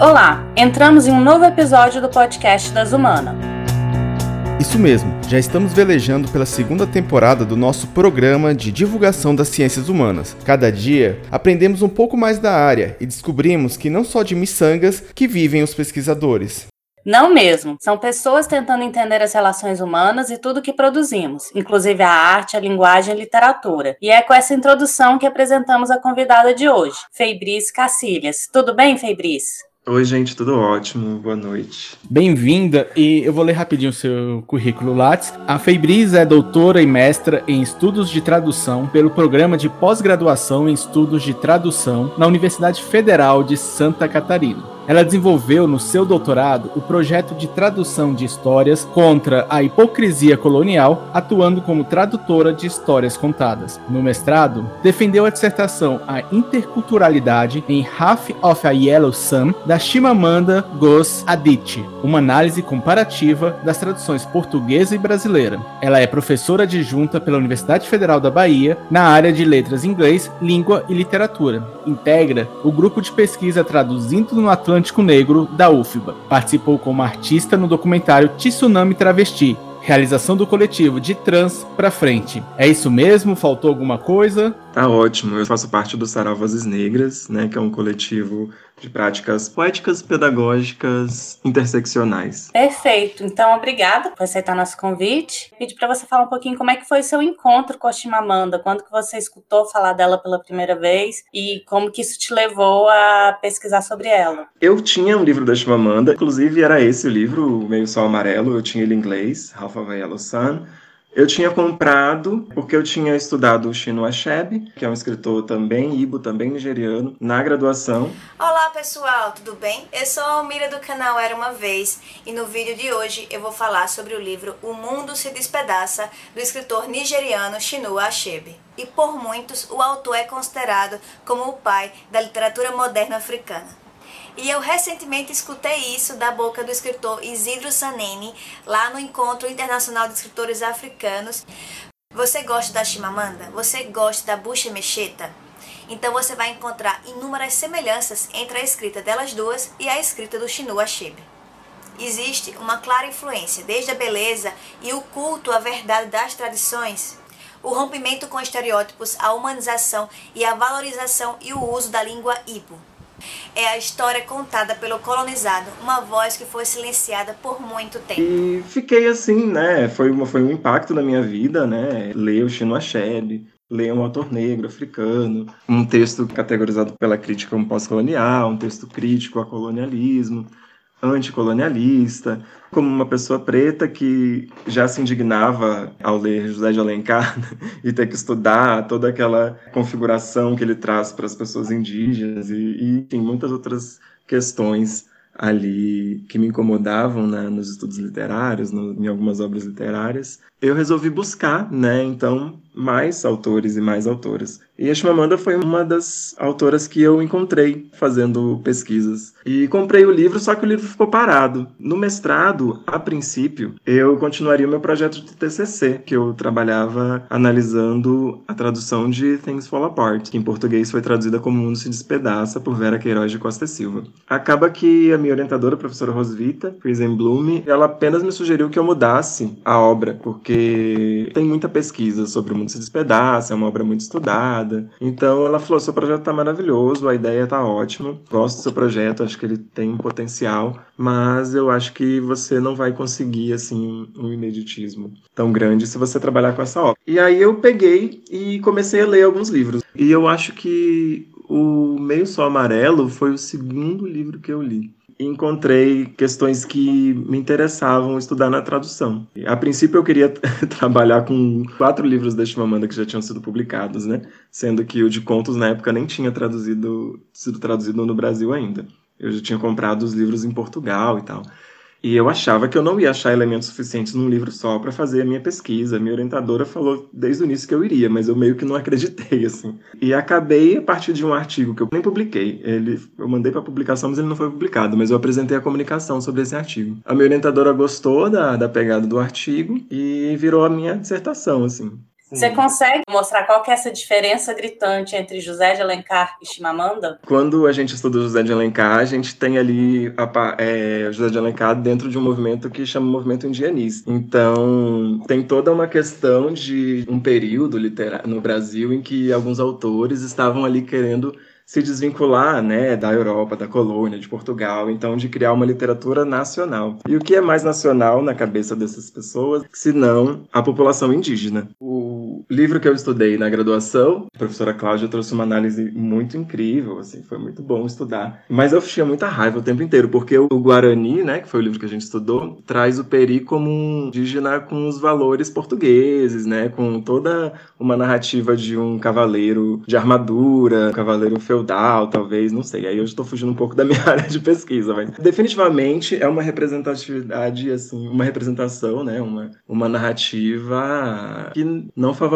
Olá, entramos em um novo episódio do podcast das Humanas. Isso mesmo, já estamos velejando pela segunda temporada do nosso programa de divulgação das ciências humanas. Cada dia aprendemos um pouco mais da área e descobrimos que não só de miçangas que vivem os pesquisadores. Não mesmo. São pessoas tentando entender as relações humanas e tudo que produzimos, inclusive a arte, a linguagem e a literatura. E é com essa introdução que apresentamos a convidada de hoje, Feibris Cacilhas. Tudo bem, Feibris? Oi, gente, tudo ótimo. Boa noite. Bem-vinda e eu vou ler rapidinho o seu currículo Lattes. A Feibris é doutora e mestra em estudos de tradução pelo programa de pós-graduação em estudos de tradução na Universidade Federal de Santa Catarina. Ela desenvolveu no seu doutorado o projeto de tradução de histórias contra a hipocrisia colonial, atuando como tradutora de histórias contadas. No mestrado, defendeu a dissertação A Interculturalidade em Half of a Yellow Sun, da Chimamanda Ngozi Adichie, uma análise comparativa das traduções portuguesa e brasileira. Ela é professora adjunta pela Universidade Federal da Bahia na área de letras inglês, língua e literatura. Integra o grupo de pesquisa Traduzindo no Atlântico Atlântico Negro da UFBA. Participou como artista no documentário Tsunami Travesti, realização do coletivo de Trans pra Frente. É isso mesmo? Faltou alguma coisa? Tá ótimo. Eu faço parte do Sarau Vozes Negras, né, que é um coletivo de práticas poéticas pedagógicas interseccionais. Perfeito. Então, obrigada por aceitar nosso convite. Pedi para você falar um pouquinho como é que foi seu encontro com a Chimamanda, quando que você escutou falar dela pela primeira vez e como que isso te levou a pesquisar sobre ela. Eu tinha um livro da Chimamanda, inclusive era esse o livro, Meio Sol Amarelo, eu tinha ele em inglês, Half of a Yellow Sun. Eu tinha comprado porque eu tinha estudado o Chinua Achebe, que é um escritor também, ibo, também nigeriano, na graduação. Olá pessoal, tudo bem? Eu sou a Almira do canal Era Uma Vez e no vídeo de hoje eu vou falar sobre o livro O Mundo se Despedaça, do escritor nigeriano Chinua Achebe. E por muitos, o autor é considerado como o pai da literatura moderna africana. E eu recentemente escutei isso da boca do escritor Isidro Saneni, lá no Encontro Internacional de Escritores Africanos. Você gosta da Chimamanda? Você gosta da Bucha Mecheta? Então você vai encontrar inúmeras semelhanças entre a escrita delas duas e a escrita do Chinua Achebe. Existe uma clara influência, desde a beleza e o culto à verdade das tradições, o rompimento com estereótipos, a humanização e a valorização e o uso da língua Ibo. É a história contada pelo colonizado, uma voz que foi silenciada por muito tempo. E fiquei assim, né? Foi, uma, foi um impacto na minha vida, né? Ler o Chino Achebe, ler um autor negro, africano, um texto categorizado pela crítica como pós-colonial, um texto crítico ao colonialismo anticolonialista, como uma pessoa preta que já se indignava ao ler José de Alencar e ter que estudar toda aquela configuração que ele traz para as pessoas indígenas e, e tem muitas outras questões ali que me incomodavam né, nos estudos literários, no, em algumas obras literárias, eu resolvi buscar, né, então, mais autores e mais autoras. E a Chimamanda foi uma das autoras que eu encontrei fazendo pesquisas. E comprei o livro, só que o livro ficou parado. No mestrado, a princípio, eu continuaria o meu projeto de TCC, que eu trabalhava analisando a tradução de Things Fall Apart, que em português foi traduzida como Mundo se Despedaça por Vera Queiroz de Costa Silva. Acaba que a minha orientadora, a professora Rosvita Bloom, ela apenas me sugeriu que eu mudasse a obra, porque tem muita pesquisa sobre o Mundo se Despedaça, é uma obra muito estudada então ela falou: seu projeto tá maravilhoso, a ideia tá ótima, gosto do seu projeto, acho que ele tem um potencial, mas eu acho que você não vai conseguir assim um imediatismo tão grande se você trabalhar com essa obra. E aí eu peguei e comecei a ler alguns livros. E eu acho que o Meio Sol Amarelo foi o segundo livro que eu li encontrei questões que me interessavam estudar na tradução. A princípio eu queria trabalhar com quatro livros da Chimamanda que já tinham sido publicados, né? Sendo que o de contos na época nem tinha traduzido, sido traduzido no Brasil ainda. Eu já tinha comprado os livros em Portugal e tal. E eu achava que eu não ia achar elementos suficientes num livro só para fazer a minha pesquisa. A minha orientadora falou desde o início que eu iria, mas eu meio que não acreditei, assim. E acabei a partir de um artigo que eu nem publiquei. Ele, eu mandei para publicação, mas ele não foi publicado. Mas eu apresentei a comunicação sobre esse artigo. A minha orientadora gostou da, da pegada do artigo e virou a minha dissertação, assim. Você consegue mostrar qual que é essa diferença gritante entre José de Alencar e Chimamanda? Quando a gente estuda José de Alencar, a gente tem ali a, é, José de Alencar dentro de um movimento que chama movimento indianista. Então, tem toda uma questão de um período literário no Brasil em que alguns autores estavam ali querendo se desvincular, né, da Europa, da colônia, de Portugal, então de criar uma literatura nacional. E o que é mais nacional na cabeça dessas pessoas, se não a população indígena? O livro que eu estudei na graduação, a professora Cláudia trouxe uma análise muito incrível, assim, foi muito bom estudar. Mas eu tinha muita raiva o tempo inteiro, porque o Guarani, né, que foi o livro que a gente estudou, traz o Peri como um indígena com os valores portugueses, né, com toda uma narrativa de um cavaleiro de armadura, um cavaleiro feudal talvez, não sei. Aí eu estou fugindo um pouco da minha área de pesquisa, mas definitivamente é uma representatividade, assim, uma representação, né, uma, uma narrativa que não favorece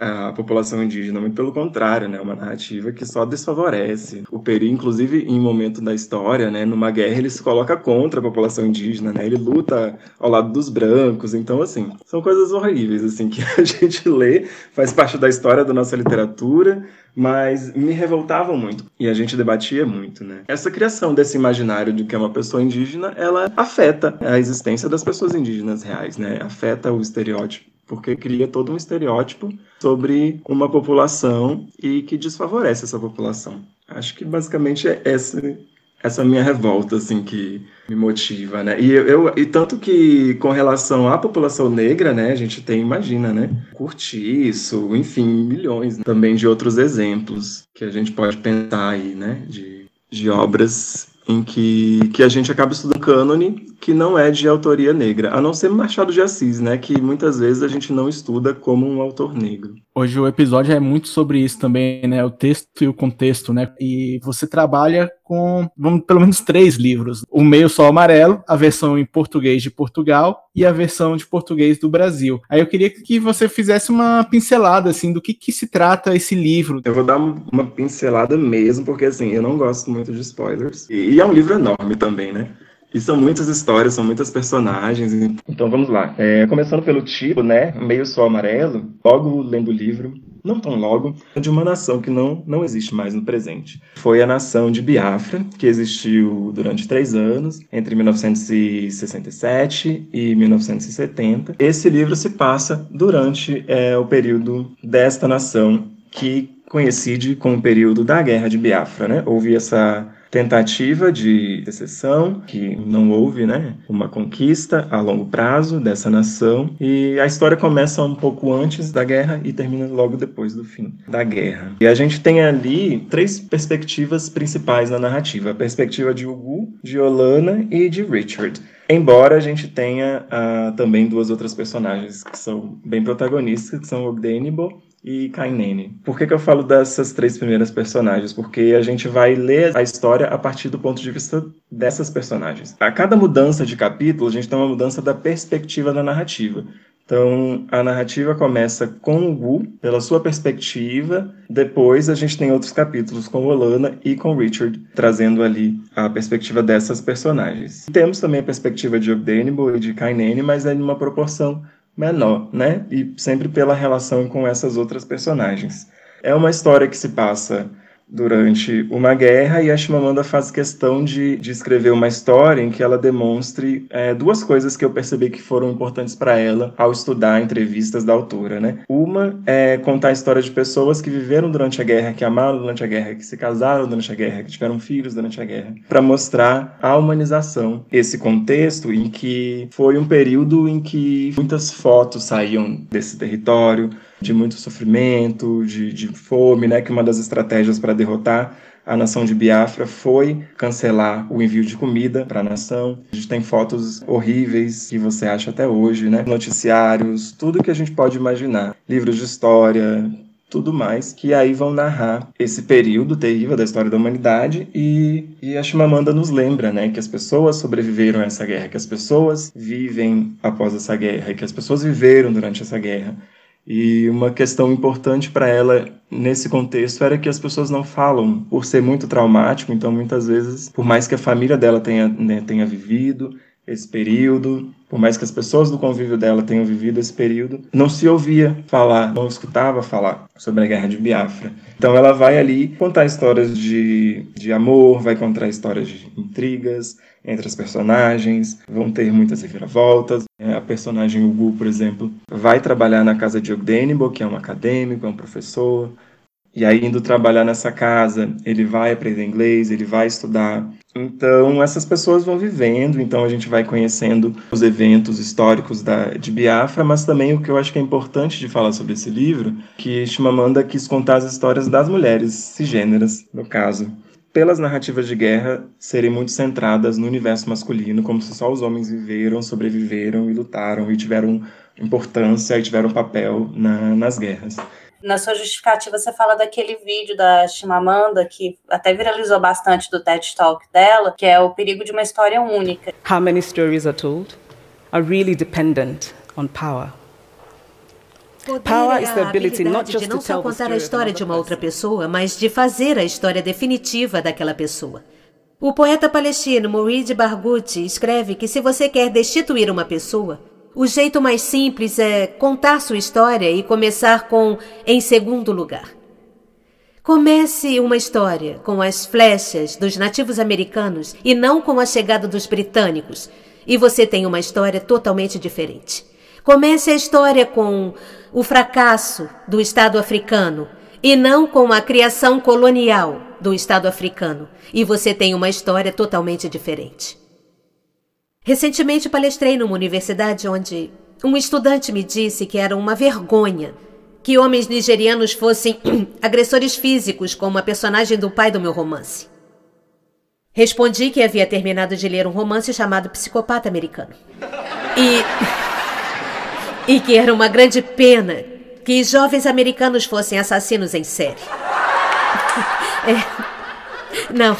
a população indígena, muito pelo contrário, né, uma narrativa que só desfavorece. O Peri, inclusive, em um momento da história, né, numa guerra, ele se coloca contra a população indígena, né, ele luta ao lado dos brancos, então, assim, são coisas horríveis, assim, que a gente lê, faz parte da história da nossa literatura, mas me revoltavam muito e a gente debatia muito, né? Essa criação desse imaginário de que é uma pessoa indígena, ela afeta a existência das pessoas indígenas reais, né? Afeta o estereótipo porque cria todo um estereótipo sobre uma população e que desfavorece essa população. Acho que basicamente é esse essa minha revolta, assim, que me motiva, né? E, eu, eu, e tanto que, com relação à população negra, né, a gente tem, imagina, né? Curtiço, enfim, milhões né? também de outros exemplos que a gente pode pensar aí, né? De, de obras em que, que a gente acaba estudando cânone que não é de autoria negra, a não ser Machado de Assis, né, que muitas vezes a gente não estuda como um autor negro. Hoje o episódio é muito sobre isso também, né, o texto e o contexto, né, e você trabalha com, vamos, pelo menos três livros, o Meio Sol Amarelo, a versão em português de Portugal e a versão de português do Brasil. Aí eu queria que você fizesse uma pincelada, assim, do que que se trata esse livro. Eu vou dar uma pincelada mesmo, porque, assim, eu não gosto muito de spoilers, e é um livro enorme também, né, e são muitas histórias, são muitas personagens. Então vamos lá. É, começando pelo título, né? Meio Sol Amarelo. Logo lendo o livro, não tão logo, de uma nação que não, não existe mais no presente. Foi a nação de Biafra, que existiu durante três anos, entre 1967 e 1970. Esse livro se passa durante é, o período desta nação, que coincide com o período da Guerra de Biafra, né? Houve essa tentativa de secessão, que não houve né, uma conquista a longo prazo dessa nação, e a história começa um pouco antes da guerra e termina logo depois do fim da guerra. E a gente tem ali três perspectivas principais na narrativa: a perspectiva de Ugu, de Olana e de Richard. Embora a gente tenha uh, também duas outras personagens que são bem protagonistas, que são Ogdenibo e Kainene. Por que, que eu falo dessas três primeiras personagens? Porque a gente vai ler a história a partir do ponto de vista dessas personagens. A cada mudança de capítulo, a gente tem uma mudança da perspectiva da narrativa. Então, a narrativa começa com o Gu, pela sua perspectiva. Depois, a gente tem outros capítulos com Olana e com Richard, trazendo ali a perspectiva dessas personagens. Temos também a perspectiva de Ogdenibo e de Kainene, mas é em uma proporção menor, né? E sempre pela relação com essas outras personagens. É uma história que se passa durante uma guerra e a Chimamanda faz questão de, de escrever uma história em que ela demonstre é, duas coisas que eu percebi que foram importantes para ela ao estudar entrevistas da autora, né? Uma é contar a história de pessoas que viveram durante a guerra, que amaram durante a guerra, que se casaram durante a guerra, que tiveram filhos durante a guerra, para mostrar a humanização, esse contexto em que foi um período em que muitas fotos saíam desse território, de muito sofrimento, de, de fome, né? Que uma das estratégias para derrotar a nação de Biafra foi cancelar o envio de comida para a nação. A gente tem fotos horríveis que você acha até hoje, né? Noticiários, tudo que a gente pode imaginar, livros de história, tudo mais, que aí vão narrar esse período terrível da história da humanidade e, e a Chimamanda nos lembra, né, que as pessoas sobreviveram a essa guerra, que as pessoas vivem após essa guerra, que as pessoas viveram durante essa guerra. E uma questão importante para ela nesse contexto era que as pessoas não falam por ser muito traumático, então muitas vezes, por mais que a família dela tenha, né, tenha vivido, esse período, por mais que as pessoas do convívio dela tenham vivido esse período, não se ouvia falar, não escutava falar sobre a guerra de Biafra. Então ela vai ali contar histórias de, de amor, vai contar histórias de intrigas entre as personagens, vão ter muitas reviravoltas. A personagem Ugu, por exemplo, vai trabalhar na casa de Ogdenibo, que é um acadêmico, é um professor, e aí, indo trabalhar nessa casa, ele vai aprender inglês, ele vai estudar. Então, essas pessoas vão vivendo, então a gente vai conhecendo os eventos históricos da, de Biafra, mas também o que eu acho que é importante de falar sobre esse livro, que Chimamanda quis contar as histórias das mulheres cisgêneras, no caso. Pelas narrativas de guerra serem muito centradas no universo masculino, como se só os homens viveram, sobreviveram e lutaram e tiveram importância e tiveram papel na, nas guerras. Na sua justificativa, você fala daquele vídeo da Chimamanda, que até viralizou bastante do TED Talk dela, que é o perigo de uma história única. How many stories are told are really dependent on power. Power is the ability not just de não só contar a história de uma outra pessoa, mas de fazer a história definitiva daquela pessoa. O poeta palestino Mourid Barghouti escreve que se você quer destituir uma pessoa, o jeito mais simples é contar sua história e começar com em segundo lugar. Comece uma história com as flechas dos nativos americanos e não com a chegada dos britânicos, e você tem uma história totalmente diferente. Comece a história com o fracasso do Estado africano e não com a criação colonial do Estado africano, e você tem uma história totalmente diferente. Recentemente palestrei numa universidade onde um estudante me disse que era uma vergonha que homens nigerianos fossem agressores físicos, como a personagem do pai do meu romance. Respondi que havia terminado de ler um romance chamado Psicopata Americano. E. E que era uma grande pena que jovens americanos fossem assassinos em série. É. Não.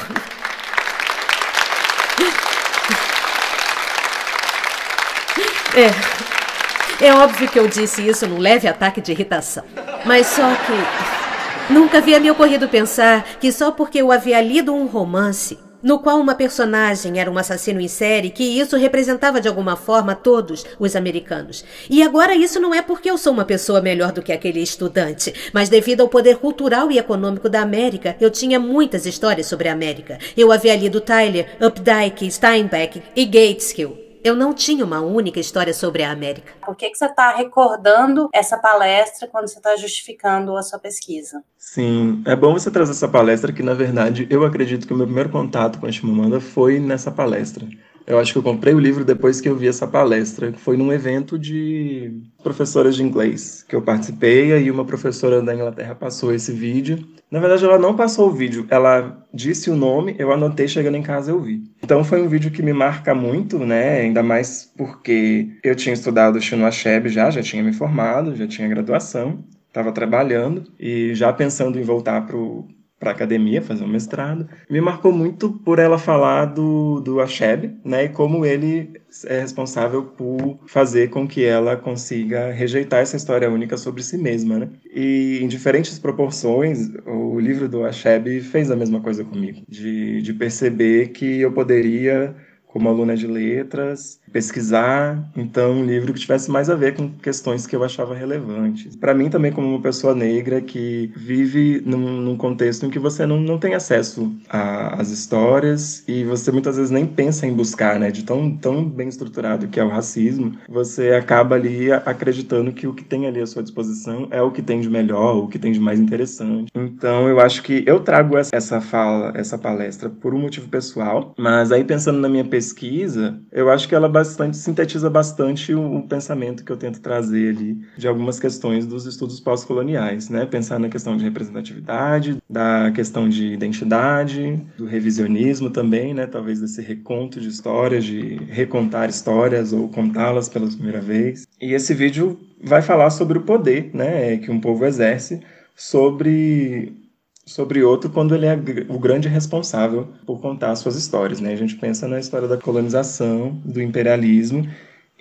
É. É óbvio que eu disse isso num leve ataque de irritação. Mas só que. Nunca havia me ocorrido pensar que só porque eu havia lido um romance no qual uma personagem era um assassino em série, que isso representava de alguma forma todos os americanos. E agora isso não é porque eu sou uma pessoa melhor do que aquele estudante, mas devido ao poder cultural e econômico da América, eu tinha muitas histórias sobre a América. Eu havia lido Tyler, Updike, Steinbeck e Gateskill. Eu não tinha uma única história sobre a América. Por que, que você está recordando essa palestra quando você está justificando a sua pesquisa? Sim, é bom você trazer essa palestra, que na verdade eu acredito que o meu primeiro contato com a Chimamanda foi nessa palestra. Eu acho que eu comprei o livro depois que eu vi essa palestra. Foi num evento de professoras de inglês que eu participei, e uma professora da Inglaterra passou esse vídeo. Na verdade, ela não passou o vídeo, ela disse o nome, eu anotei, chegando em casa eu vi. Então foi um vídeo que me marca muito, né? Ainda mais porque eu tinha estudado Chinua Achebe já, já tinha me formado, já tinha graduação, estava trabalhando e já pensando em voltar pro para academia, fazer um mestrado. Me marcou muito por ela falar do, do Achebe, né, e como ele é responsável por fazer com que ela consiga rejeitar essa história única sobre si mesma, né? E em diferentes proporções, o livro do Achebe fez a mesma coisa comigo, de, de perceber que eu poderia como aluna de letras, pesquisar, então um livro que tivesse mais a ver com questões que eu achava relevantes. Para mim também como uma pessoa negra que vive num, num contexto em que você não, não tem acesso às histórias e você muitas vezes nem pensa em buscar, né, de tão, tão bem estruturado que é o racismo, você acaba ali acreditando que o que tem ali à sua disposição é o que tem de melhor, o que tem de mais interessante. Então eu acho que eu trago essa fala, essa palestra por um motivo pessoal, mas aí pensando na minha pesquisa eu acho que ela bastante sintetiza bastante o, o pensamento que eu tento trazer ali de algumas questões dos estudos pós-coloniais, né? Pensar na questão de representatividade, da questão de identidade, do revisionismo também, né? Talvez desse reconto de histórias, de recontar histórias ou contá-las pela primeira vez. E esse vídeo vai falar sobre o poder, né? Que um povo exerce sobre sobre outro quando ele é o grande responsável por contar suas histórias. Né? A gente pensa na história da colonização, do imperialismo,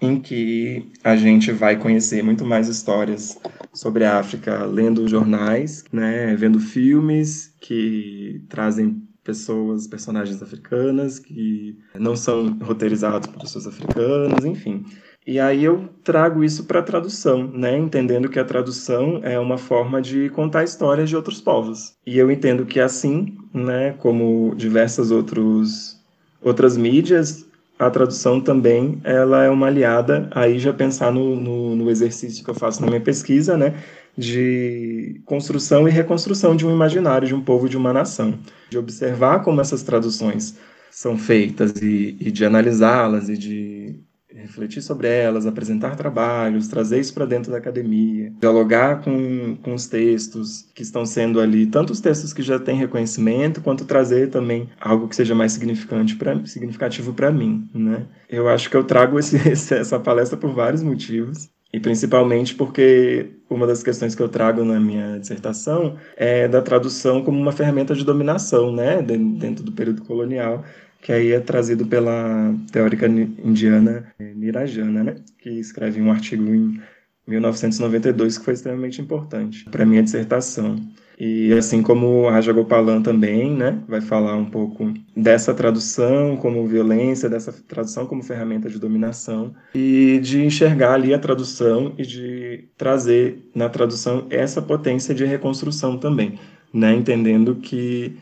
em que a gente vai conhecer muito mais histórias sobre a África lendo jornais, né, vendo filmes que trazem pessoas, personagens africanas que não são roteirizados por pessoas africanas, enfim. E aí eu trago isso para a tradução, né? Entendendo que a tradução é uma forma de contar histórias de outros povos. E eu entendo que assim, né, como diversas outros, outras mídias, a tradução também ela é uma aliada, aí já pensar no, no, no exercício que eu faço na minha pesquisa, né? de construção e reconstrução de um imaginário, de um povo, de uma nação. De observar como essas traduções são feitas e, e de analisá-las e de refletir sobre elas, apresentar trabalhos, trazer isso para dentro da academia, dialogar com, com os textos que estão sendo ali, tanto os textos que já têm reconhecimento, quanto trazer também algo que seja mais significante pra, significativo para mim. Né? Eu acho que eu trago esse, essa palestra por vários motivos. E principalmente porque uma das questões que eu trago na minha dissertação é da tradução como uma ferramenta de dominação, né, dentro do período colonial, que aí é trazido pela teórica indiana eh, Nirajana, né, que escreve um artigo em 1992 que foi extremamente importante para minha dissertação. E assim como Raja Gopalan também, né, vai falar um pouco dessa tradução como violência, dessa tradução como ferramenta de dominação e de enxergar ali a tradução e de trazer na tradução essa potência de reconstrução também, né, entendendo que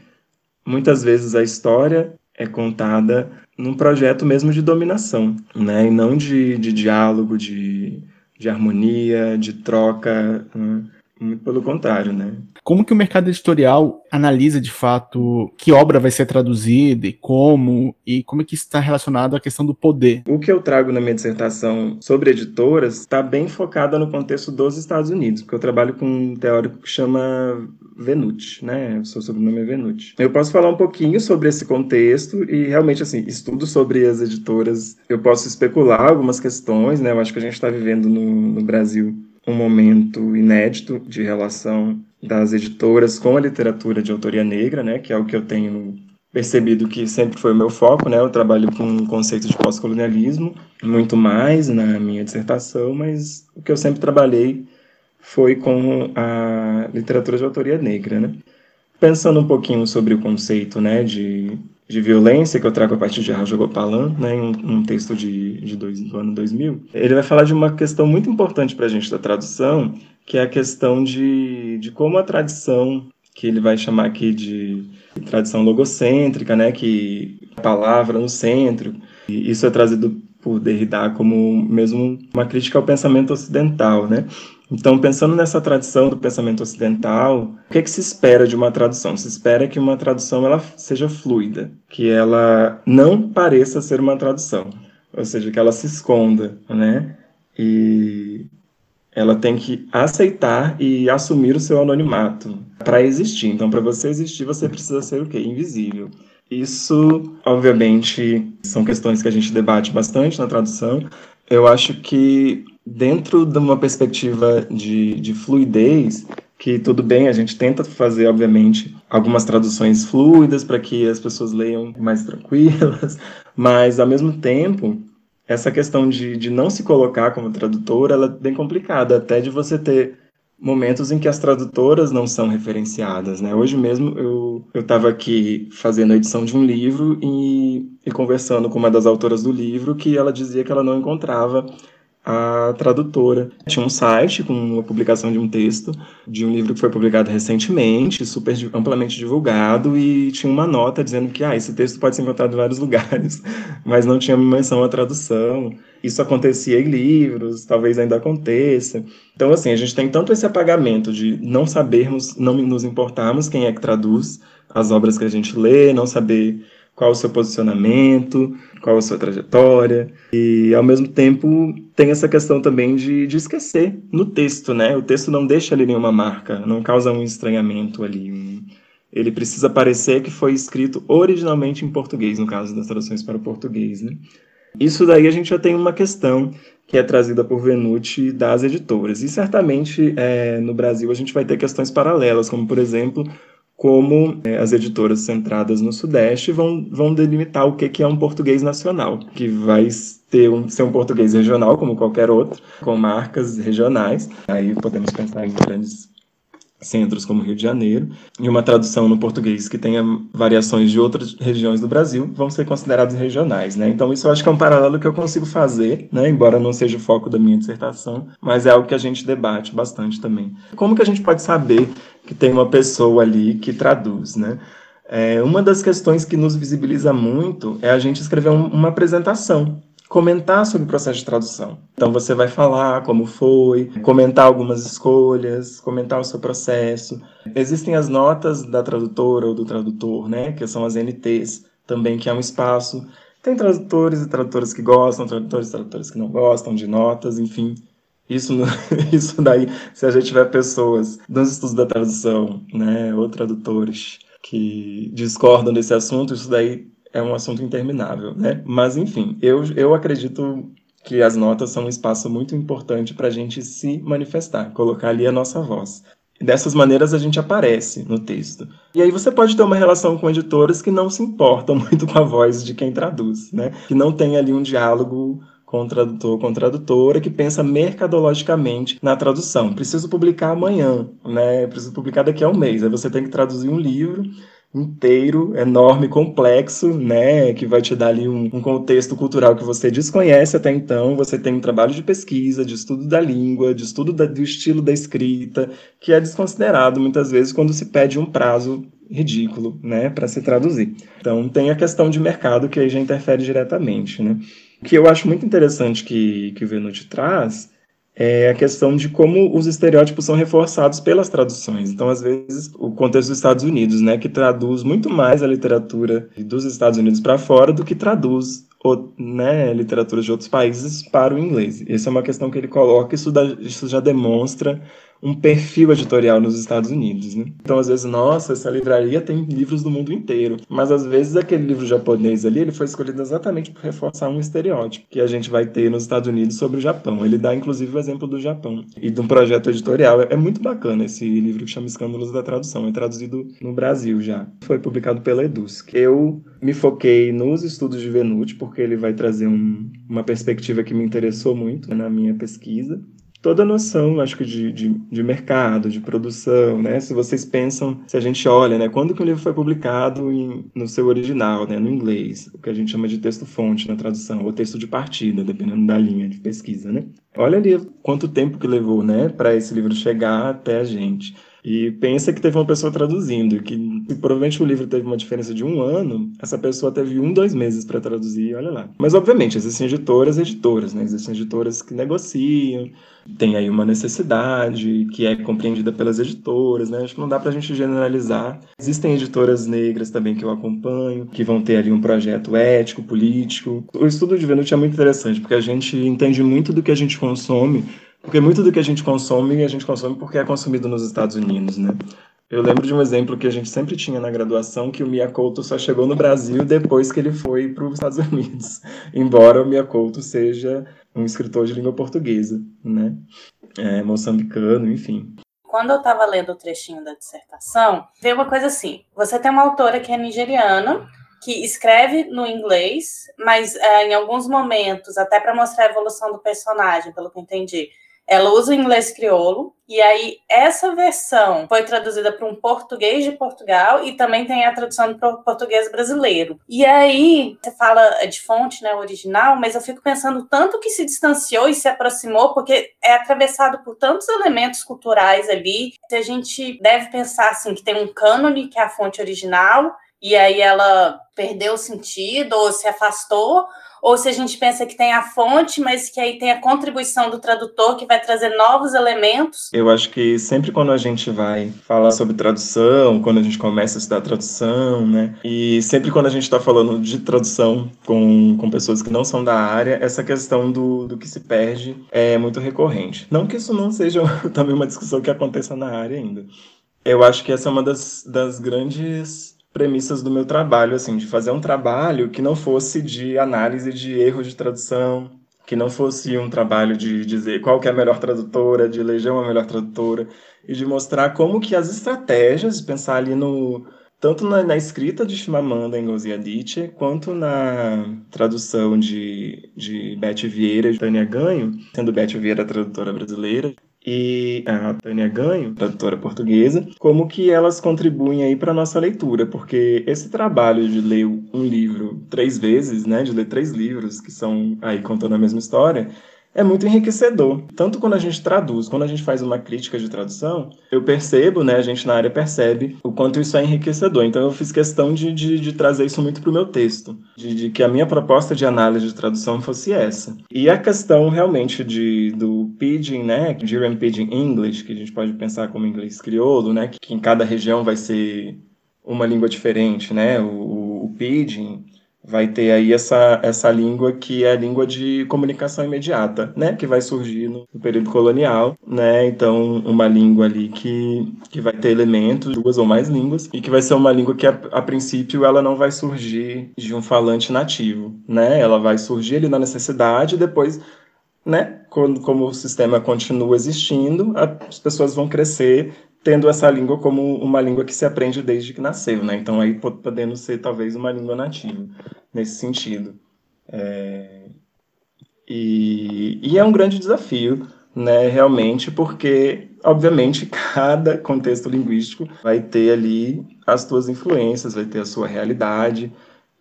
muitas vezes a história é contada num projeto mesmo de dominação, né, e não de, de diálogo, de, de harmonia, de troca, né? Muito pelo contrário, né. Como que o mercado editorial analisa de fato que obra vai ser traduzida e como, e como é que isso está relacionado à questão do poder? O que eu trago na minha dissertação sobre editoras está bem focada no contexto dos Estados Unidos, porque eu trabalho com um teórico que chama Venuti, né? O seu sobrenome é Venuti. Eu posso falar um pouquinho sobre esse contexto e realmente, assim, estudo sobre as editoras, eu posso especular algumas questões, né? Eu acho que a gente está vivendo no, no Brasil um momento inédito de relação das editoras com a literatura de autoria negra, né, que é o que eu tenho percebido que sempre foi o meu foco, né? Eu trabalho com o conceito de pós-colonialismo, muito mais na minha dissertação, mas o que eu sempre trabalhei foi com a literatura de autoria negra, né? Pensando um pouquinho sobre o conceito, né, de, de violência que eu trago a partir de Raja Gopalan, né, em um, texto de, de dois, do ano 2000, ele vai falar de uma questão muito importante para a gente da tradução, que é a questão de, de como a tradição, que ele vai chamar aqui de tradição logocêntrica, né, que a palavra no centro, e isso é trazido por Derrida como mesmo uma crítica ao pensamento ocidental, né? Então, pensando nessa tradição do pensamento ocidental, o que, é que se espera de uma tradução? Se espera que uma tradução ela seja fluida, que ela não pareça ser uma tradução, ou seja, que ela se esconda, né? E ela tem que aceitar e assumir o seu anonimato para existir. Então, para você existir, você precisa ser o quê? Invisível. Isso, obviamente, são questões que a gente debate bastante na tradução. Eu acho que, dentro de uma perspectiva de, de fluidez, que tudo bem, a gente tenta fazer, obviamente, algumas traduções fluidas para que as pessoas leiam mais tranquilas, mas, ao mesmo tempo, essa questão de, de não se colocar como tradutora, ela é bem complicada, até de você ter momentos em que as tradutoras não são referenciadas, né? Hoje mesmo eu estava aqui fazendo a edição de um livro e, e conversando com uma das autoras do livro que ela dizia que ela não encontrava a tradutora. Tinha um site com a publicação de um texto de um livro que foi publicado recentemente, super amplamente divulgado, e tinha uma nota dizendo que ah, esse texto pode ser encontrado em vários lugares, mas não tinha menção à tradução. Isso acontecia em livros, talvez ainda aconteça. Então, assim, a gente tem tanto esse apagamento de não sabermos, não nos importarmos quem é que traduz as obras que a gente lê, não saber qual o seu posicionamento, qual a sua trajetória, e ao mesmo tempo tem essa questão também de, de esquecer no texto, né? O texto não deixa ali nenhuma marca, não causa um estranhamento ali. Ele precisa parecer que foi escrito originalmente em português, no caso das traduções para o português, né? Isso daí a gente já tem uma questão que é trazida por Venuti das editoras. E certamente é, no Brasil a gente vai ter questões paralelas, como por exemplo como é, as editoras centradas no Sudeste vão, vão delimitar o que, que é um português nacional, que vai ter um, ser um português regional, como qualquer outro, com marcas regionais. Aí podemos pensar em grandes centros como Rio de Janeiro, e uma tradução no português que tenha variações de outras regiões do Brasil, vão ser considerados regionais, né? Então isso eu acho que é um paralelo que eu consigo fazer, né? Embora não seja o foco da minha dissertação, mas é algo que a gente debate bastante também. Como que a gente pode saber que tem uma pessoa ali que traduz, né? É, uma das questões que nos visibiliza muito é a gente escrever um, uma apresentação comentar sobre o processo de tradução. Então você vai falar como foi, comentar algumas escolhas, comentar o seu processo. Existem as notas da tradutora ou do tradutor, né, que são as NTs, também que é um espaço. Tem tradutores e tradutoras que gostam, tradutores e tradutores que não gostam de notas, enfim. Isso, isso daí, se a gente tiver pessoas dos estudos da tradução, né, ou tradutores que discordam desse assunto, isso daí é um assunto interminável, né? Mas, enfim, eu, eu acredito que as notas são um espaço muito importante para a gente se manifestar, colocar ali a nossa voz. Dessas maneiras a gente aparece no texto. E aí você pode ter uma relação com editores que não se importam muito com a voz de quem traduz, né? Que não tem ali um diálogo com o tradutor, com a tradutora, que pensa mercadologicamente na tradução. Preciso publicar amanhã, né? Preciso publicar daqui a um mês. Aí você tem que traduzir um livro inteiro, enorme, complexo, né, que vai te dar ali um, um, contexto cultural que você desconhece até então. Você tem um trabalho de pesquisa, de estudo da língua, de estudo da, do estilo da escrita, que é desconsiderado muitas vezes quando se pede um prazo ridículo, né, para se traduzir. Então tem a questão de mercado que aí já interfere diretamente, né. O que eu acho muito interessante que, que o Venuti traz é a questão de como os estereótipos são reforçados pelas traduções. Então, às vezes, o contexto dos Estados Unidos, né, que traduz muito mais a literatura dos Estados Unidos para fora do que traduz ou, né, literatura de outros países para o inglês. Essa é uma questão que ele coloca, isso, isso já demonstra um perfil editorial nos Estados Unidos, né? Então, às vezes, nossa, essa livraria tem livros do mundo inteiro, mas às vezes aquele livro japonês ali, ele foi escolhido exatamente por reforçar um estereótipo que a gente vai ter nos Estados Unidos sobre o Japão. Ele dá, inclusive, o exemplo do Japão e de um projeto editorial. É muito bacana esse livro que chama Escândalos da Tradução. É traduzido no Brasil já. Foi publicado pela Eduz. Eu me foquei nos estudos de Venuti, porque ele vai trazer um, uma perspectiva que me interessou muito na minha pesquisa toda a noção, acho que, de, de, de, mercado, de produção, né? Se vocês pensam, se a gente olha, né? Quando que o livro foi publicado em, no seu original, né? No inglês, o que a gente chama de texto-fonte na tradução, ou texto de partida, dependendo da linha de pesquisa, né? Olha ali quanto tempo que levou, né? Para esse livro chegar até a gente. E pensa que teve uma pessoa traduzindo, que provavelmente o livro teve uma diferença de um ano, essa pessoa teve um, dois meses para traduzir, olha lá. Mas, obviamente, existem editoras e editoras, né? Existem editoras que negociam, tem aí uma necessidade que é compreendida pelas editoras, né? Acho que não dá para a gente generalizar. Existem editoras negras também que eu acompanho, que vão ter ali um projeto ético, político. O estudo de Venuti é muito interessante, porque a gente entende muito do que a gente consome porque muito do que a gente consome, a gente consome porque é consumido nos Estados Unidos, né? Eu lembro de um exemplo que a gente sempre tinha na graduação, que o Miyakoto só chegou no Brasil depois que ele foi para os Estados Unidos, embora o Miyakoto seja um escritor de língua portuguesa, né? É, moçambicano, enfim. Quando eu estava lendo o trechinho da dissertação, veio uma coisa assim: você tem uma autora que é nigeriana, que escreve no inglês, mas é, em alguns momentos, até para mostrar a evolução do personagem, pelo que eu entendi, ela usa o inglês crioulo, e aí essa versão foi traduzida para um português de Portugal e também tem a tradução para o português brasileiro. E aí, você fala de fonte, né, original, mas eu fico pensando tanto que se distanciou e se aproximou, porque é atravessado por tantos elementos culturais ali, que a gente deve pensar assim que tem um cânone que é a fonte original, e aí ela perdeu o sentido ou se afastou, ou se a gente pensa que tem a fonte, mas que aí tem a contribuição do tradutor que vai trazer novos elementos. Eu acho que sempre quando a gente vai falar sobre tradução, quando a gente começa a estudar tradução, né, e sempre quando a gente está falando de tradução com, com pessoas que não são da área, essa questão do, do que se perde é muito recorrente. Não que isso não seja também uma discussão que aconteça na área ainda. Eu acho que essa é uma das, das grandes premissas do meu trabalho, assim, de fazer um trabalho que não fosse de análise de erros de tradução, que não fosse um trabalho de dizer qual é a melhor tradutora, de eleger uma melhor tradutora, e de mostrar como que as estratégias, pensar ali no tanto na, na escrita de Chimamanda Ngozi Adichie, quanto na tradução de, de Beth Vieira e Tânia Ganho, sendo Beth Vieira a tradutora brasileira, e a Tânia Ganho, tradutora portuguesa, como que elas contribuem aí para nossa leitura, porque esse trabalho de ler um livro três vezes, né, de ler três livros que são aí contando a mesma história, é muito enriquecedor. Tanto quando a gente traduz, quando a gente faz uma crítica de tradução, eu percebo, né, a gente na área percebe o quanto isso é enriquecedor. Então eu fiz questão de, de, de trazer isso muito para o meu texto, de, de, que a minha proposta de análise de tradução fosse essa. E a questão realmente de, do Pidgin, né, de Pidgin English, que a gente pode pensar como inglês crioulo, né, que em cada região vai ser uma língua diferente, né, o, o Pidgin vai ter aí essa, essa língua que é a língua de comunicação imediata, né, que vai surgir no, período colonial, né, então uma língua ali que, que vai ter elementos, duas ou mais línguas, e que vai ser uma língua que a, a princípio ela não vai surgir de um falante nativo, né, ela vai surgir ali na necessidade e depois né, quando, como o sistema continua existindo, as pessoas vão crescer tendo essa língua como uma língua que se aprende desde que nasceu, né? Então aí podendo ser talvez uma língua nativa nesse sentido. É... E, e é um grande desafio, né? Realmente, porque obviamente cada contexto linguístico vai ter ali as suas influências, vai ter a sua realidade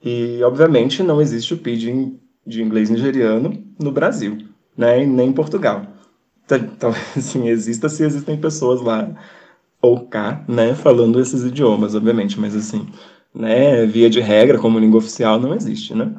e obviamente não existe o pidgin de inglês nigeriano no Brasil, né? Nem em Portugal. Então, assim, exista se existem pessoas lá ou cá, né, falando esses idiomas, obviamente, mas assim, né, via de regra, como língua oficial, não existe, né?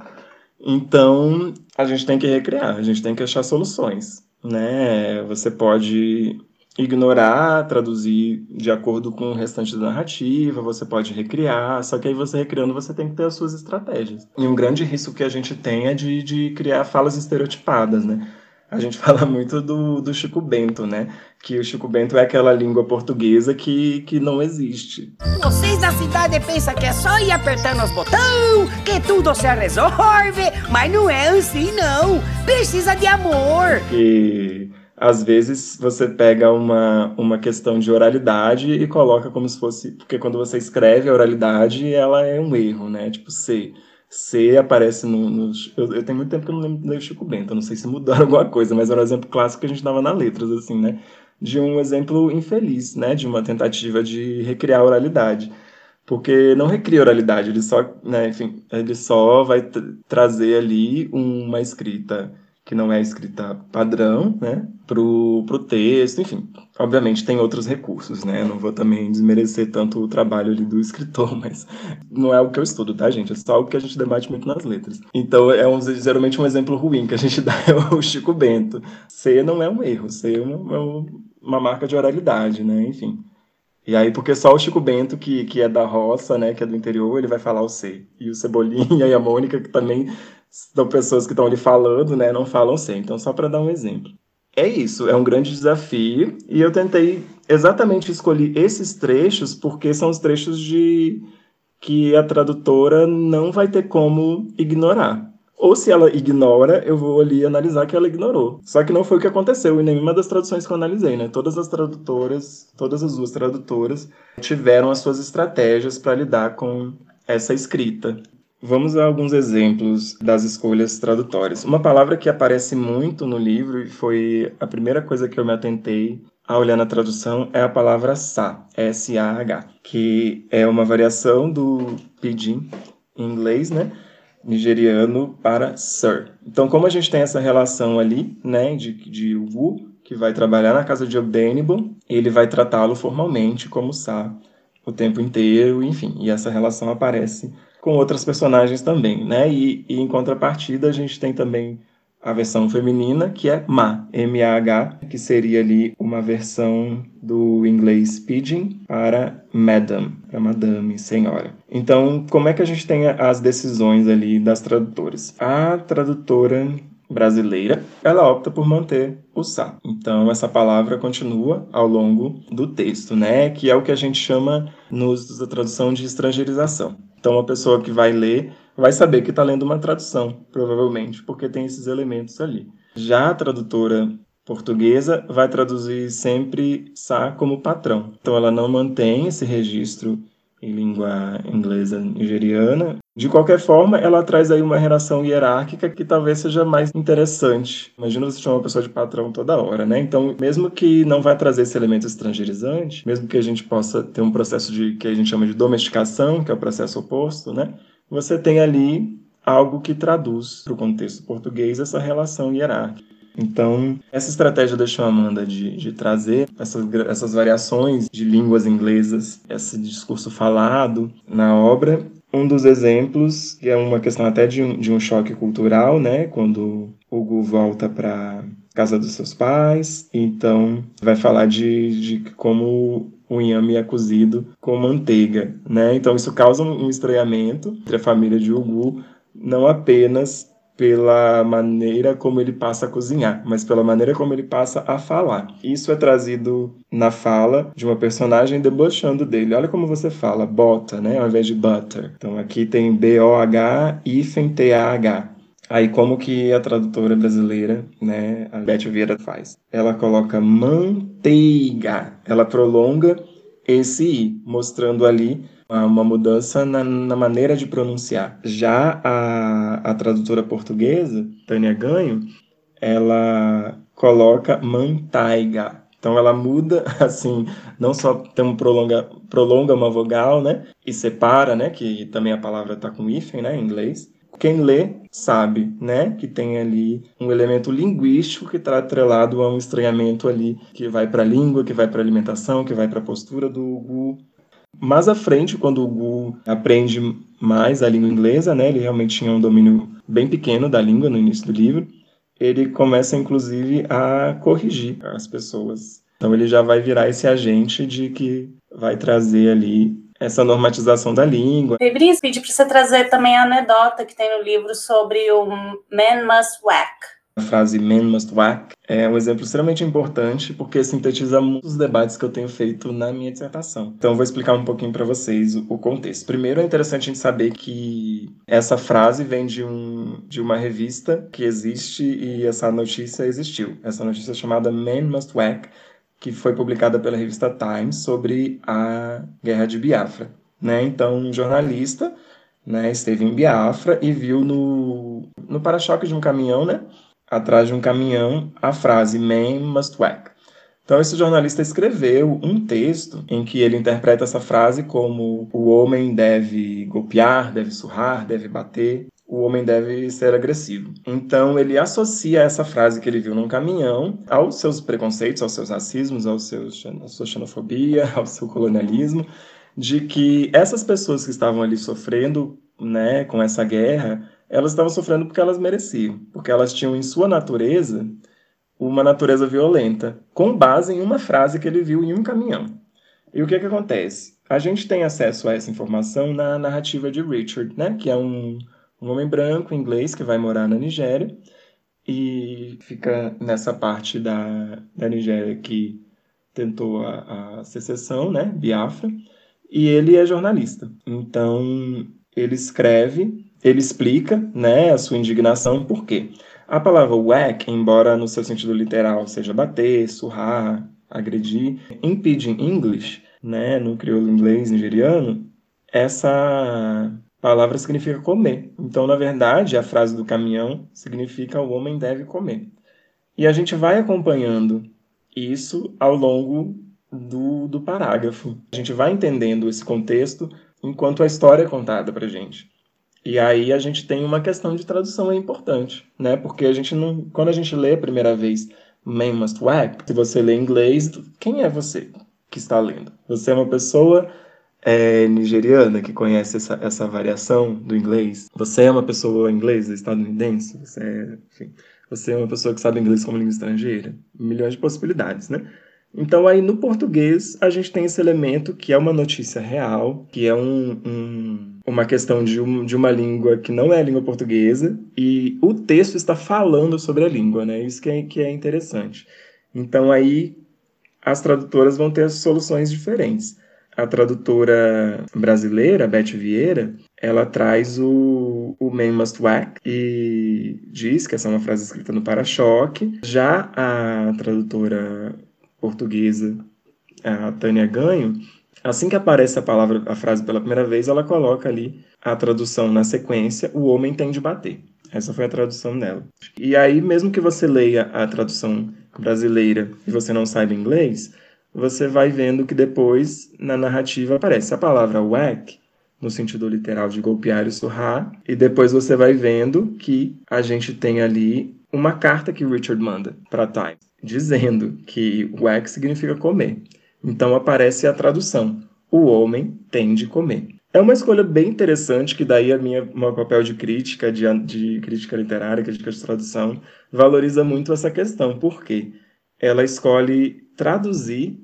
Então, a gente tem que recriar, a gente tem que achar soluções, né? Você pode ignorar, traduzir de acordo com o restante da narrativa, você pode recriar, só que aí você recriando você tem que ter as suas estratégias. E um grande risco que a gente tem é de, de criar falas estereotipadas, né? A gente fala muito do, do Chico Bento, né? Que o Chico Bento é aquela língua portuguesa que, que não existe. Vocês da cidade pensam que é só ir apertando os botões, que tudo se resolve, mas não é assim, não. Precisa de amor. Que às vezes você pega uma, uma questão de oralidade e coloca como se fosse. Porque quando você escreve a oralidade, ela é um erro, né? Tipo C. C aparece no, nos. Eu, eu, tenho muito tempo que eu não lembro do Chico Bento, não sei se mudaram alguma coisa, mas era um exemplo clássico que a gente dava na letras, assim, né? De um exemplo infeliz, né? De uma tentativa de recriar a oralidade. Porque não recria oralidade, ele só, né, enfim, ele só vai trazer ali uma escrita que não é escrita padrão, né, pro, pro texto, enfim. Obviamente tem outros recursos, né, não vou também desmerecer tanto o trabalho ali do escritor, mas não é o que eu estudo, tá, gente? É só o que a gente debate muito nas letras. Então, é um, geralmente um exemplo ruim que a gente dá é o Chico Bento. C não é um erro, C é uma, é uma marca de oralidade, né, enfim. E aí, porque só o Chico Bento, que, que é da roça, né, que é do interior, ele vai falar o C. E o Cebolinha e a Mônica, que também são pessoas que estão ali falando, né, não falam sem. Então, só para dar um exemplo. É isso, é um grande desafio e eu tentei exatamente escolher esses trechos porque são os trechos de que a tradutora não vai ter como ignorar. Ou se ela ignora, eu vou ali analisar que ela ignorou. Só que não foi o que aconteceu em nenhuma das traduções que eu analisei, né? Todas as tradutoras, todas as duas tradutoras tiveram as suas estratégias para lidar com essa escrita. Vamos a alguns exemplos das escolhas tradutórias. Uma palavra que aparece muito no livro e foi a primeira coisa que eu me atentei a olhar na tradução é a palavra sa, S-A-H, que é uma variação do pidgin em inglês, né? Nigeriano para sir. Então, como a gente tem essa relação ali, né, de, de Wu, que vai trabalhar na casa de Obdenibon, ele vai tratá-lo formalmente como sa o tempo inteiro, enfim, e essa relação aparece com outras personagens também, né? E, e, em contrapartida a gente tem também a versão feminina, que é Ma, M-A-H, que seria ali uma versão do inglês pidgin para madam, para madame, senhora. Então, como é que a gente tem as decisões ali das tradutoras? A tradutora brasileira, ela opta por manter o sa. Então essa palavra continua ao longo do texto, né? Que é o que a gente chama nos da tradução de estrangeirização. Então, uma pessoa que vai ler vai saber que está lendo uma tradução, provavelmente, porque tem esses elementos ali. Já a tradutora portuguesa vai traduzir sempre sa como patrão. Então, ela não mantém esse registro em língua inglesa nigeriana, De qualquer forma, ela traz aí uma relação hierárquica que talvez seja mais interessante. Imagina você chamar uma pessoa de patrão toda hora, né? Então, mesmo que não vai trazer esse elemento estrangeirizante, mesmo que a gente possa ter um processo de que a gente chama de domesticação, que é o processo oposto, né? Você tem ali algo que traduz para o contexto português essa relação hierárquica. Então, essa estratégia da Chimamanda de, de trazer essas, essas variações de línguas inglesas, esse discurso falado na obra, um dos exemplos, que é uma questão até de um, de um choque cultural, né? Quando o Gu volta para casa dos seus pais, então vai falar de, de como o inhame é cozido com manteiga, né? Então isso causa um estranhamento entre a família de Ugu, não apenas pela maneira como ele passa a cozinhar, mas pela maneira como ele passa a falar. Isso é trazido na fala de uma personagem debochando dele. Olha como você fala, bota, né, ao invés de butter. Então aqui tem B-O-H, hífen T-A-H. Aí como que a tradutora brasileira, né, a Beth Vieira faz? Ela coloca manteiga. Ela prolonga esse i, mostrando ali uma mudança na, na, maneira de pronunciar. Já a, a tradutora portuguesa, Tânia Ganho, ela coloca mantaiga. Então ela muda, assim, não só tem um prolonga, prolonga uma vogal, né? E separa, né? Que também a palavra está com hífen, né? Em inglês. Quem lê sabe, né? Que tem ali um elemento linguístico que está atrelado a um estranhamento ali que vai para a língua, que vai para a alimentação, que vai para a postura do Gu. Mais à frente, quando o Gu aprende mais a língua inglesa, né, ele realmente tinha um domínio bem pequeno da língua no início do livro, ele começa inclusive a corrigir as pessoas. Então ele já vai virar esse agente de que vai trazer ali essa normatização da língua. Febris, pedi para você trazer também a anedota que tem no livro sobre o Man Must Whack. A frase Man must whack é um exemplo extremamente importante porque sintetiza muitos debates que eu tenho feito na minha dissertação. Então, eu vou explicar um pouquinho para vocês o contexto. Primeiro, é interessante a gente saber que essa frase vem de, um, de uma revista que existe e essa notícia existiu. Essa notícia é chamada Man Must Whack, que foi publicada pela revista Times sobre a Guerra de Biafra. Né? Então, um jornalista né, esteve em Biafra e viu no, no para-choque de um caminhão, né? atrás de um caminhão a frase Man must whack. Então, esse jornalista escreveu um texto em que ele interpreta essa frase como o homem deve golpear, deve surrar, deve bater, o homem deve ser agressivo. Então, ele associa essa frase que ele viu num caminhão aos seus preconceitos, aos seus racismos, aos seus, à sua xenofobia, ao seu colonialismo, de que essas pessoas que estavam ali sofrendo né, com essa guerra elas estavam sofrendo porque elas mereciam, porque elas tinham em sua natureza uma natureza violenta, com base em uma frase que ele viu em um caminhão. E o que, que acontece? A gente tem acesso a essa informação na narrativa de Richard, né? que é um, um homem branco inglês que vai morar na Nigéria e fica nessa parte da, da Nigéria que tentou a, a secessão, né? Biafra, e ele é jornalista. Então, ele escreve ele explica né, a sua indignação por quê. A palavra whack, embora no seu sentido literal seja bater, surrar, agredir, em Pidgin English, né, no crioulo inglês nigeriano, essa palavra significa comer. Então, na verdade, a frase do caminhão significa o homem deve comer. E a gente vai acompanhando isso ao longo do, do parágrafo. A gente vai entendendo esse contexto enquanto a história é contada para gente. E aí a gente tem uma questão de tradução é importante, né? Porque a gente não, quando a gente lê a primeira vez Man Must Whack, se você lê em inglês, quem é você que está lendo? Você é uma pessoa é, nigeriana que conhece essa, essa variação do inglês? Você é uma pessoa inglesa, estadunidense? Você é, enfim, você é uma pessoa que sabe inglês como língua estrangeira? Milhões de possibilidades, né? Então, aí no português, a gente tem esse elemento que é uma notícia real, que é um, um, uma questão de, um, de uma língua que não é a língua portuguesa, e o texto está falando sobre a língua, né? Isso que é, que é interessante. Então, aí as tradutoras vão ter soluções diferentes. A tradutora brasileira, Beth Vieira, ela traz o, o Man Must Whack e diz que essa é uma frase escrita no para-choque. Já a tradutora portuguesa, a Tânia Ganho, Assim que aparece a palavra, a frase pela primeira vez, ela coloca ali a tradução na sequência, o homem tem de bater. Essa foi a tradução dela. E aí, mesmo que você leia a tradução brasileira e você não saiba inglês, você vai vendo que depois, na narrativa, aparece a palavra whack, no sentido literal de golpear e surrar, e depois você vai vendo que a gente tem ali uma carta que Richard manda para Time, dizendo que whack significa comer. Então aparece a tradução: o homem tem de comer. É uma escolha bem interessante, que daí a minha meu papel de crítica, de, de crítica literária, crítica de tradução, valoriza muito essa questão. Por quê? Ela escolhe traduzir,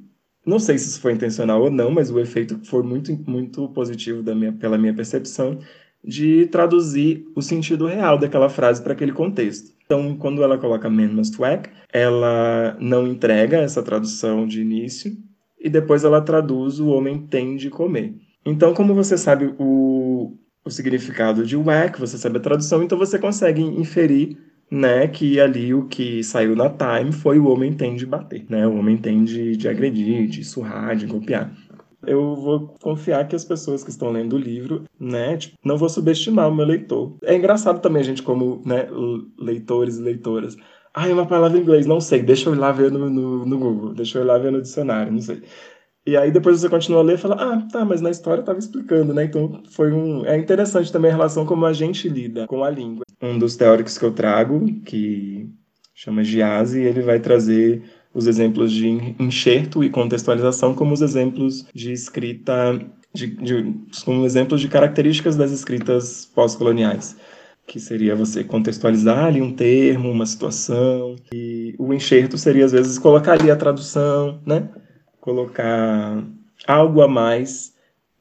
não sei se isso foi intencional ou não, mas o efeito foi muito, muito positivo minha, pela minha percepção, de traduzir o sentido real daquela frase para aquele contexto. Então, quando ela coloca man must whack, ela não entrega essa tradução de início, e depois ela traduz o homem tem de comer. Então, como você sabe o, o significado de whack, você sabe a tradução, então você consegue inferir né, que ali o que saiu na Time foi o homem tem de bater, né? O homem tem de, de agredir, de surrar, de golpear. Eu vou confiar que as pessoas que estão lendo o livro, né, tipo, não vou subestimar o meu leitor. É engraçado também gente como, né, leitores e leitoras, ah, é uma palavra em inglês, não sei, deixa eu ir lá ver no, no, no, Google, deixa eu ir lá ver no dicionário, não sei. E aí depois você continua a ler e fala, ah, tá, mas na história estava explicando, né? Então foi um. É interessante também a relação como a gente lida com a língua. Um dos teóricos que eu trago, que chama Giazzi, ele vai trazer os exemplos de enxerto e contextualização como os exemplos de escrita, de, de, como exemplos de características das escritas pós-coloniais que seria você contextualizar ali um termo, uma situação, e o enxerto seria às vezes colocar ali a tradução, né? Colocar algo a mais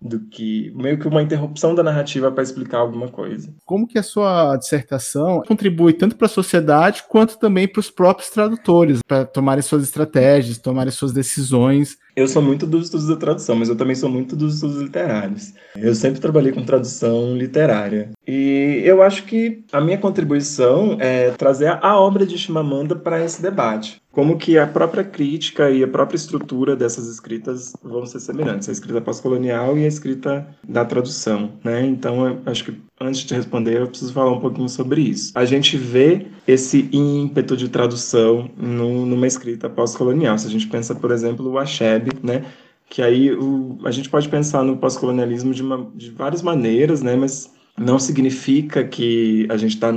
do que meio que uma interrupção da narrativa para explicar alguma coisa. Como que a sua dissertação contribui tanto para a sociedade quanto também para os próprios tradutores, para tomarem suas estratégias, tomarem suas decisões? Eu sou muito dos estudos da tradução, mas eu também sou muito dos estudos literários. Eu sempre trabalhei com tradução literária. E eu acho que a minha contribuição é trazer a obra de Chimamanda para esse debate como que a própria crítica e a própria estrutura dessas escritas vão ser semelhantes, a escrita pós-colonial e a escrita da tradução, né? Então, acho que antes de responder, eu preciso falar um pouquinho sobre isso. A gente vê esse ímpeto de tradução no, numa escrita pós-colonial. Se a gente pensa, por exemplo, o Achebe, né? Que aí o, a gente pode pensar no pós-colonialismo de, de várias maneiras, né? Mas não significa que a gente está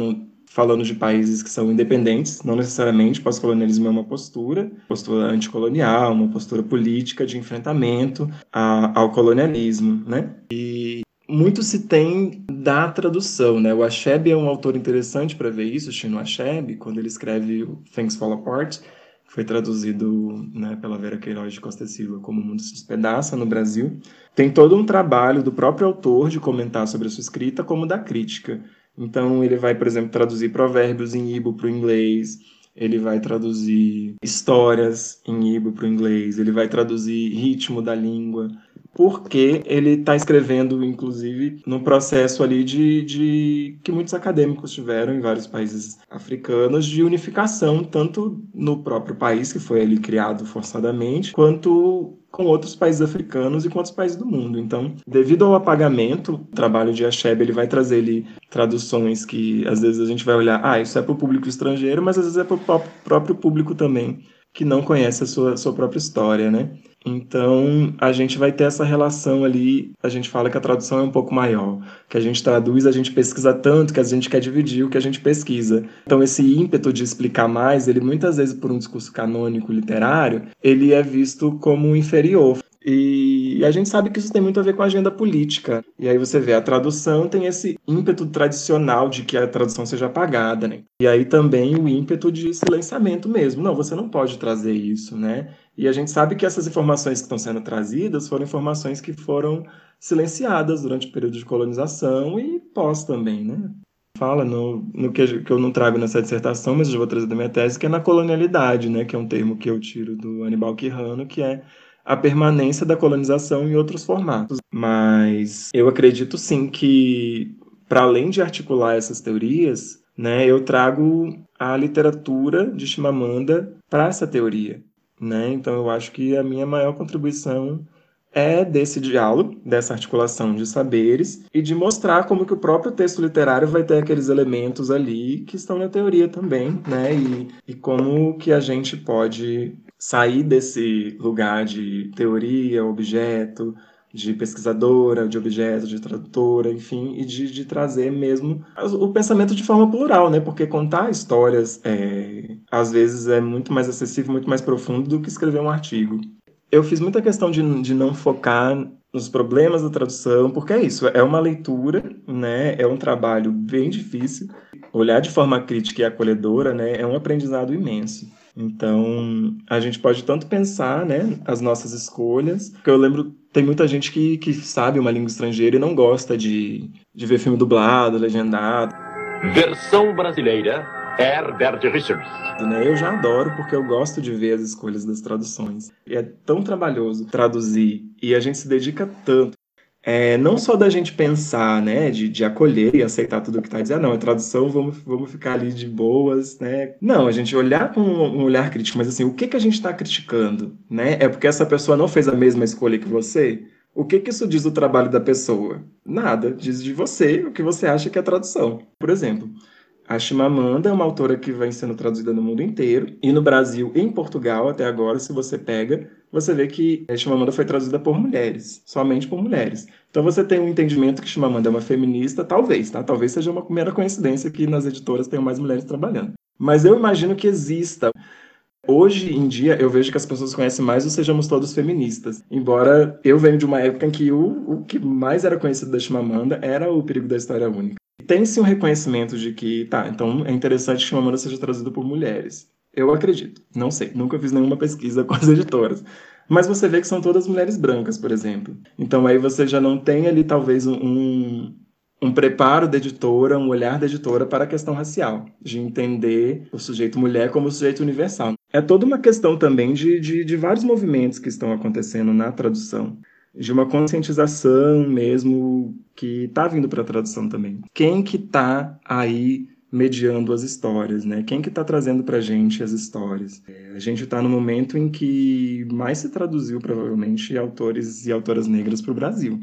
falando de países que são independentes, não necessariamente pós-colonialismo é uma postura, postura anticolonial, uma postura política de enfrentamento a, ao colonialismo, né? E muito se tem da tradução, né? O Achebe é um autor interessante para ver isso, Chino Achebe, quando ele escreve Things Fall Apart, que foi traduzido né, pela Vera Queiroz de Costa Silva como O Mundo se Despedaça no Brasil. Tem todo um trabalho do próprio autor de comentar sobre a sua escrita, como da crítica. Então, ele vai, por exemplo, traduzir provérbios em Ibo para o inglês, ele vai traduzir histórias em Ibo para o inglês, ele vai traduzir ritmo da língua, porque ele está escrevendo, inclusive, num processo ali de, de que muitos acadêmicos tiveram em vários países africanos de unificação, tanto no próprio país, que foi ali criado forçadamente, quanto com outros países africanos e com outros países do mundo. Então, devido ao apagamento, o trabalho de Achebe ele vai trazer ali traduções que às vezes a gente vai olhar, ah, isso é para o público estrangeiro, mas às vezes é para o próprio público também que não conhece a sua, sua própria história, né? Então, a gente vai ter essa relação ali, a gente fala que a tradução é um pouco maior, que a gente traduz, a gente pesquisa tanto que a gente quer dividir o que a gente pesquisa. Então, esse ímpeto de explicar mais, ele muitas vezes por um discurso canônico literário, ele é visto como inferior. E a gente sabe que isso tem muito a ver com a agenda política. E aí você vê, a tradução tem esse ímpeto tradicional de que a tradução seja apagada, né? E aí também o ímpeto de silenciamento mesmo. Não, você não pode trazer isso, né? E a gente sabe que essas informações que estão sendo trazidas foram informações que foram silenciadas durante o período de colonização e pós também, né? Fala no, no que, que eu não trago nessa dissertação, mas eu vou trazer da minha tese, que é na colonialidade, né? Que é um termo que eu tiro do Anibal Quirrano, que é a permanência da colonização em outros formatos. Mas eu acredito sim que, para além de articular essas teorias, né, eu trago a literatura de Chimamanda para essa teoria. Né? Então eu acho que a minha maior contribuição é desse diálogo, dessa articulação de saberes e de mostrar como que o próprio texto literário vai ter aqueles elementos ali que estão na teoria também, né? E, e como que a gente pode sair desse lugar de teoria, objeto, de pesquisadora, de objeto, de tradutora, enfim, e de, de trazer mesmo o pensamento de forma plural, né? Porque contar histórias, é, às vezes, é muito mais acessível, muito mais profundo do que escrever um artigo. Eu fiz muita questão de, de não focar nos problemas da tradução, porque é isso, é uma leitura, né? É um trabalho bem difícil. Olhar de forma crítica e acolhedora, né? É um aprendizado imenso. Então, a gente pode tanto pensar, né, as nossas escolhas, porque eu lembro, tem muita gente que, que sabe uma língua estrangeira e não gosta de, de ver filme dublado, legendado. Versão brasileira, Herbert Richards. Né? Eu já adoro porque eu gosto de ver as escolhas das traduções. E é tão trabalhoso traduzir e a gente se dedica tanto é, não só da gente pensar, né, de, de acolher e aceitar tudo que está dizendo, ah, não, é tradução, vamos, vamos ficar ali de boas, né? Não, a gente olhar com um, olhar crítico, mas assim, o que, que a gente está criticando, né? É porque essa pessoa não fez a mesma escolha que você? O que, que isso diz do trabalho da pessoa? Nada, diz de você o que você acha que é tradução. Por exemplo, a Chimamanda é uma autora que vem sendo traduzida no mundo inteiro, e no Brasil e em Portugal, até agora, se você pega, você vê que a Chimamanda foi traduzida por mulheres, somente por mulheres. Então você tem um entendimento que Chimamanda é uma feminista, talvez, tá? Talvez seja uma mera coincidência que nas editoras tenham mais mulheres trabalhando. Mas eu imagino que exista. Hoje em dia, eu vejo que as pessoas conhecem mais o Sejamos Todos Feministas. Embora eu venho de uma época em que o, o que mais era conhecido da Chimamanda era o perigo da história única tem-se um reconhecimento de que, tá, então é interessante que Chimamanda seja traduzido por mulheres. Eu acredito. Não sei. Nunca fiz nenhuma pesquisa com as editoras. Mas você vê que são todas mulheres brancas, por exemplo. Então aí você já não tem ali talvez um, um preparo da editora, um olhar da editora para a questão racial, de entender o sujeito mulher como sujeito universal. É toda uma questão também de, de, de vários movimentos que estão acontecendo na tradução de uma conscientização mesmo que está vindo para a tradução também. Quem que está aí mediando as histórias, né? Quem que está trazendo para a gente as histórias? É, a gente está no momento em que mais se traduziu provavelmente autores e autoras negras para o Brasil.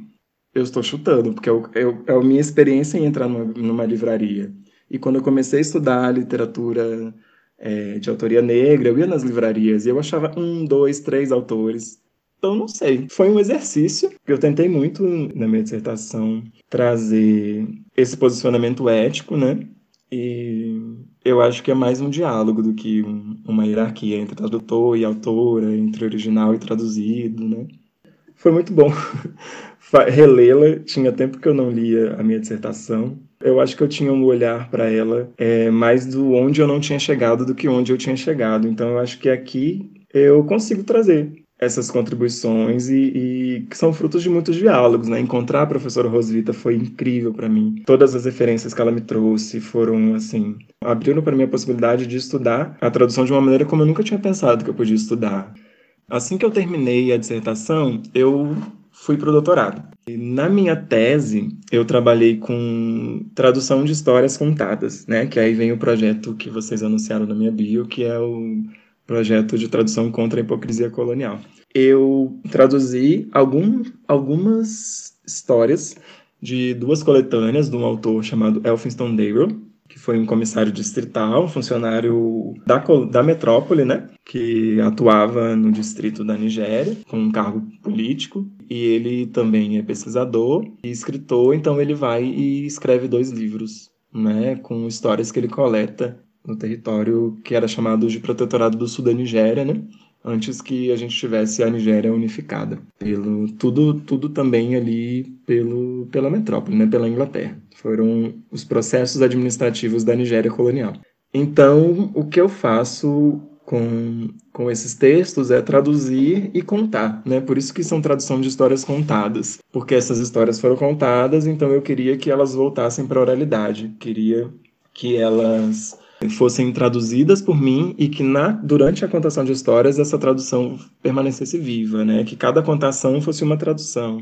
Eu estou chutando, porque é a minha experiência em entrar numa, numa, livraria. E quando eu comecei a estudar literatura é, de autoria negra, eu ia nas livrarias e eu achava um, dois, três autores então, não sei. Foi um exercício que eu tentei muito na minha dissertação trazer esse posicionamento ético, né? E eu acho que é mais um diálogo do que um, uma hierarquia entre tradutor e autora, entre original e traduzido, né? Foi muito bom relê-la. Tinha tempo que eu não lia a minha dissertação. Eu acho que eu tinha um olhar para ela é, mais do onde eu não tinha chegado do que onde eu tinha chegado. Então eu acho que aqui eu consigo trazer essas contribuições e, e, que são frutos de muitos diálogos, né? Encontrar a professora Rosvita foi incrível para mim. Todas as referências que ela me trouxe foram assim, abriram para mim a possibilidade de estudar a tradução de uma maneira como eu nunca tinha pensado que eu podia estudar. Assim que eu terminei a dissertação, eu fui para o doutorado. E na minha tese, eu trabalhei com tradução de histórias contadas, né? Que aí vem o projeto que vocês anunciaram na minha bio, que é o projeto de tradução contra a hipocrisia colonial. Eu traduzi algum, algumas histórias de duas coletâneas de um autor chamado Elphinstone Darrow, que foi um comissário distrital, funcionário da, da metrópole, né, que atuava no distrito da Nigéria, com um cargo político, e ele também é pesquisador e escritor, então ele vai e escreve dois livros, né, com histórias que ele coleta no território que era chamado de Protetorado do Sul da Nigéria, né? Antes que a gente tivesse a Nigéria unificada. Pelo, tudo, tudo também ali pelo, pela metrópole, né? Pela Inglaterra. Foram os processos administrativos da Nigéria colonial. Então, o que eu faço com, com esses textos é traduzir e contar, né? Por isso que são tradução de histórias contadas, porque essas histórias foram contadas, então eu queria que elas voltassem para a oralidade, queria que elas fossem traduzidas por mim e que na, durante a contação de histórias essa tradução permanecesse viva, né? Que cada contação fosse uma tradução.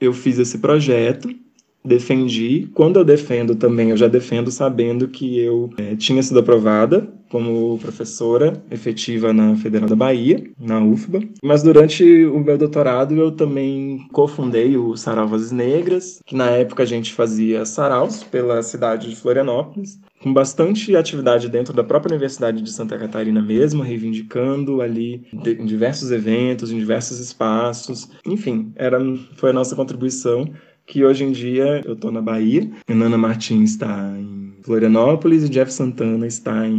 Eu fiz esse projeto defendi. Quando eu defendo também, eu já defendo sabendo que eu é, tinha sido aprovada como professora efetiva na Federal da Bahia, na UFBA. Mas durante o meu doutorado eu também cofundei o Sarau Vozes Negras, que na época a gente fazia saraus pela cidade de Florianópolis, com bastante atividade dentro da própria Universidade de Santa Catarina mesmo, reivindicando ali em diversos eventos, em diversos espaços. Enfim, era, foi a nossa contribuição que hoje em dia eu estou na Bahia, Nana Martins está em Florianópolis e Jeff Santana está em,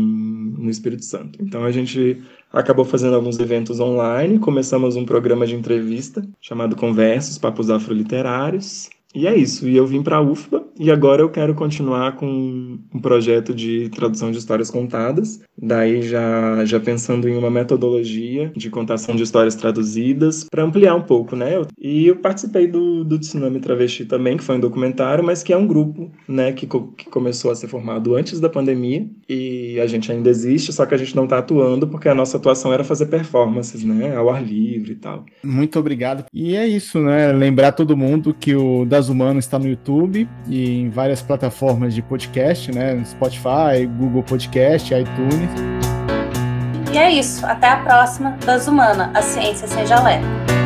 no Espírito Santo. Então a gente acabou fazendo alguns eventos online, começamos um programa de entrevista chamado Conversos, Papos Afroliterários, e é isso. E eu vim para a UFBA e agora eu quero continuar com um projeto de tradução de histórias contadas. Daí já, já pensando em uma metodologia de contação de histórias traduzidas para ampliar um pouco, né? E eu participei do, do Tsunami Travesti também, que foi um documentário, mas que é um grupo, né, que, que começou a ser formado antes da pandemia e a gente ainda existe, só que a gente não está atuando porque a nossa atuação era fazer performances, né, ao ar livre e tal. Muito obrigado. E é isso, né? Lembrar todo mundo que o da das Humanas está no YouTube e em várias plataformas de podcast, né? Spotify, Google Podcast, iTunes. E é isso. Até a próxima. Das Humanas, a ciência seja leve.